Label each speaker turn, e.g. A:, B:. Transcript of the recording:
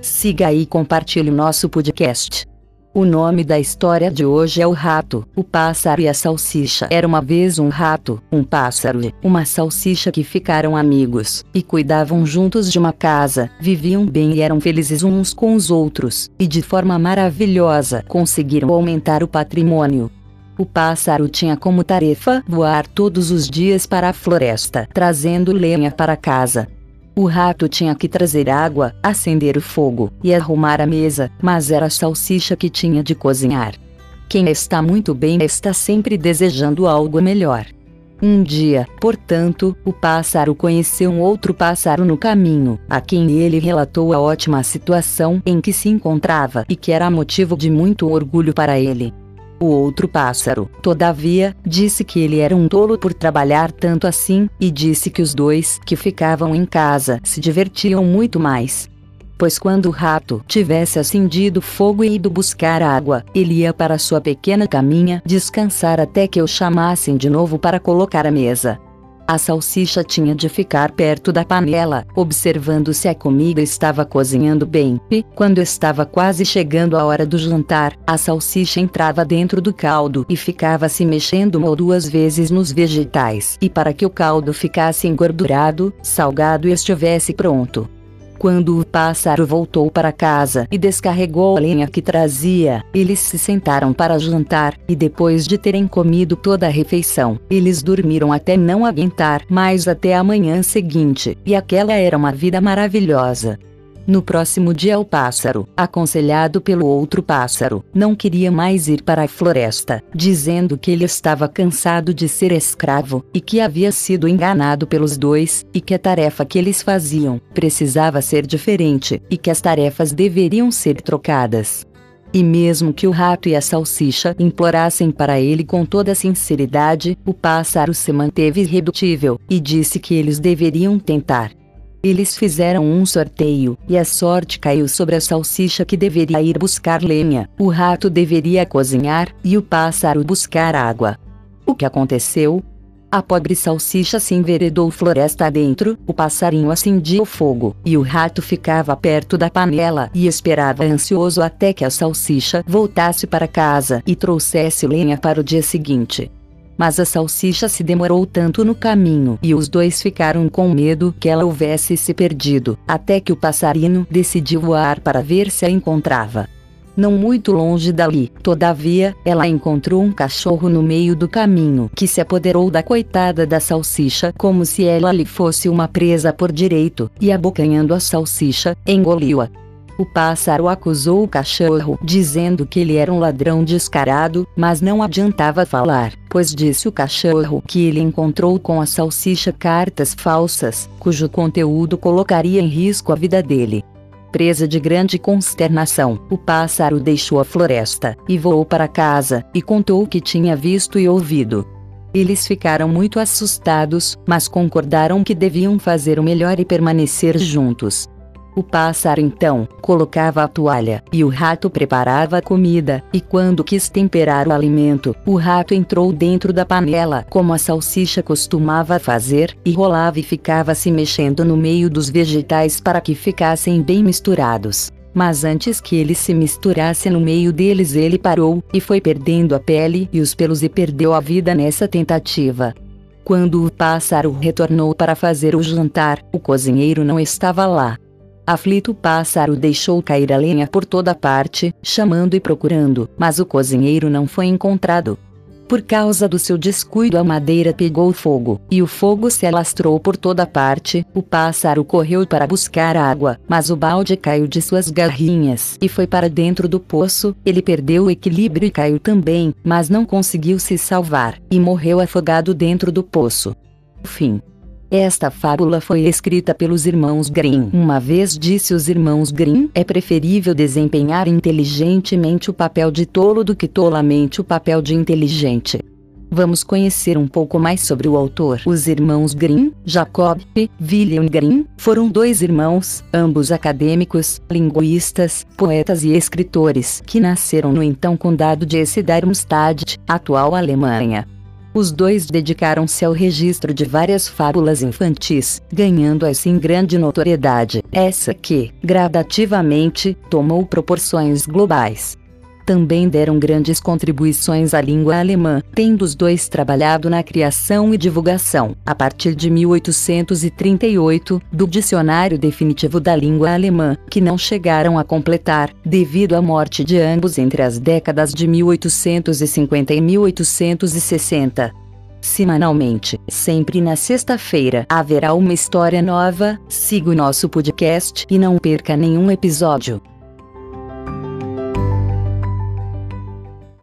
A: Siga e compartilhe o nosso podcast. O nome da história de hoje é O Rato, o Pássaro e a Salsicha. Era uma vez um rato, um pássaro e uma salsicha que ficaram amigos, e cuidavam juntos de uma casa, viviam bem e eram felizes uns com os outros, e de forma maravilhosa conseguiram aumentar o patrimônio. O pássaro tinha como tarefa voar todos os dias para a floresta, trazendo lenha para casa. O rato tinha que trazer água, acender o fogo e arrumar a mesa, mas era a salsicha que tinha de cozinhar. Quem está muito bem está sempre desejando algo melhor. Um dia, portanto, o pássaro conheceu um outro pássaro no caminho, a quem ele relatou a ótima situação em que se encontrava e que era motivo de muito orgulho para ele. O outro pássaro, todavia, disse que ele era um tolo por trabalhar tanto assim, e disse que os dois que ficavam em casa se divertiam muito mais. Pois quando o rato tivesse acendido fogo e ido buscar água, ele ia para sua pequena caminha descansar até que o chamassem de novo para colocar a mesa. A salsicha tinha de ficar perto da panela, observando se a comida estava cozinhando bem, e, quando estava quase chegando a hora do jantar, a salsicha entrava dentro do caldo e ficava se mexendo uma ou duas vezes nos vegetais, e para que o caldo ficasse engordurado, salgado e estivesse pronto. Quando o pássaro voltou para casa e descarregou a lenha que trazia, eles se sentaram para jantar, e depois de terem comido toda a refeição, eles dormiram até não aguentar mais até a manhã seguinte, e aquela era uma vida maravilhosa. No próximo dia o pássaro, aconselhado pelo outro pássaro, não queria mais ir para a floresta, dizendo que ele estava cansado de ser escravo, e que havia sido enganado pelos dois, e que a tarefa que eles faziam precisava ser diferente, e que as tarefas deveriam ser trocadas. E mesmo que o rato e a salsicha implorassem para ele com toda sinceridade, o pássaro se manteve irredutível, e disse que eles deveriam tentar. Eles fizeram um sorteio, e a sorte caiu sobre a salsicha que deveria ir buscar lenha, o rato deveria cozinhar, e o pássaro buscar água. O que aconteceu? A pobre salsicha se enveredou floresta adentro, o passarinho acendia o fogo, e o rato ficava perto da panela e esperava ansioso até que a salsicha voltasse para casa e trouxesse lenha para o dia seguinte mas a salsicha se demorou tanto no caminho e os dois ficaram com medo que ela houvesse se perdido, até que o passarinho decidiu voar para ver se a encontrava. Não muito longe dali, todavia, ela encontrou um cachorro no meio do caminho que se apoderou da coitada da salsicha como se ela lhe fosse uma presa por direito, e abocanhando a salsicha, engoliu-a. O pássaro acusou o cachorro, dizendo que ele era um ladrão descarado, mas não adiantava falar, pois disse o cachorro que ele encontrou com a salsicha cartas falsas, cujo conteúdo colocaria em risco a vida dele. Presa de grande consternação, o pássaro deixou a floresta e voou para casa e contou o que tinha visto e ouvido. Eles ficaram muito assustados, mas concordaram que deviam fazer o melhor e permanecer juntos. O pássaro então colocava a toalha e o rato preparava a comida, e quando quis temperar o alimento, o rato entrou dentro da panela como a salsicha costumava fazer, e rolava e ficava se mexendo no meio dos vegetais para que ficassem bem misturados. Mas antes que ele se misturasse no meio deles, ele parou e foi perdendo a pele e os pelos e perdeu a vida nessa tentativa. Quando o pássaro retornou para fazer o jantar, o cozinheiro não estava lá. Aflito o pássaro deixou cair a lenha por toda parte, chamando e procurando, mas o cozinheiro não foi encontrado. Por causa do seu descuido, a madeira pegou fogo, e o fogo se alastrou por toda parte. O pássaro correu para buscar água, mas o balde caiu de suas garrinhas e foi para dentro do poço. Ele perdeu o equilíbrio e caiu também, mas não conseguiu se salvar, e morreu afogado dentro do poço. Fim. Esta fábula foi escrita pelos irmãos Grimm. Uma vez disse os irmãos Grimm: é preferível desempenhar inteligentemente o papel de tolo do que tolamente o papel de inteligente. Vamos conhecer um pouco mais sobre o autor. Os irmãos Grimm, Jacob e William Grimm, foram dois irmãos, ambos acadêmicos, linguistas, poetas e escritores, que nasceram no então condado de Hesse-Darmstadt, atual Alemanha. Os dois dedicaram-se ao registro de várias fábulas infantis, ganhando assim grande notoriedade, essa que, gradativamente, tomou proporções globais também deram grandes contribuições à língua alemã, tendo os dois trabalhado na criação e divulgação, a partir de 1838, do Dicionário Definitivo da Língua Alemã, que não chegaram a completar, devido à morte de ambos entre as décadas de 1850 e 1860. Semanalmente, sempre na sexta-feira, haverá uma história nova. Siga o nosso podcast e não perca nenhum episódio.